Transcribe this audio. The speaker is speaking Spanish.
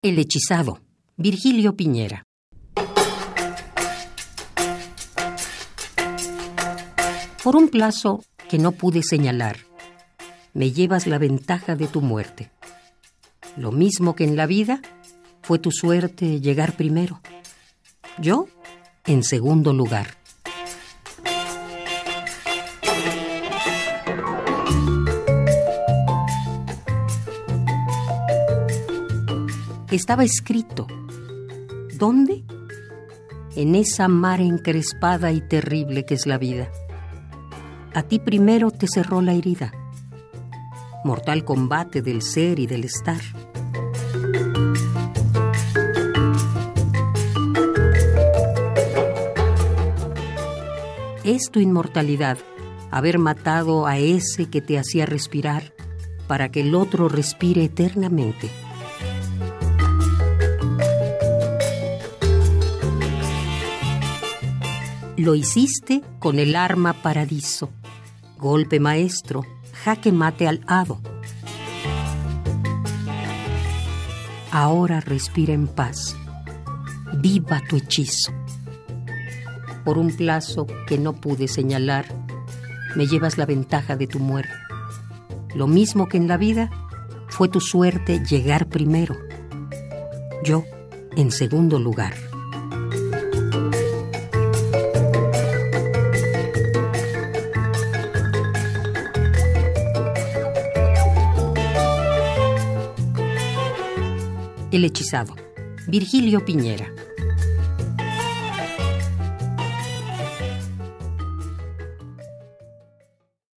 El hechizado, Virgilio Piñera. Por un plazo que no pude señalar, me llevas la ventaja de tu muerte. Lo mismo que en la vida, fue tu suerte llegar primero. Yo, en segundo lugar. Estaba escrito. ¿Dónde? En esa mar encrespada y terrible que es la vida. A ti primero te cerró la herida. Mortal combate del ser y del estar. Es tu inmortalidad haber matado a ese que te hacía respirar para que el otro respire eternamente. Lo hiciste con el arma paradiso. Golpe maestro, jaque mate al hado. Ahora respira en paz. Viva tu hechizo. Por un plazo que no pude señalar, me llevas la ventaja de tu muerte. Lo mismo que en la vida, fue tu suerte llegar primero. Yo, en segundo lugar. El hechizado. Virgilio Piñera.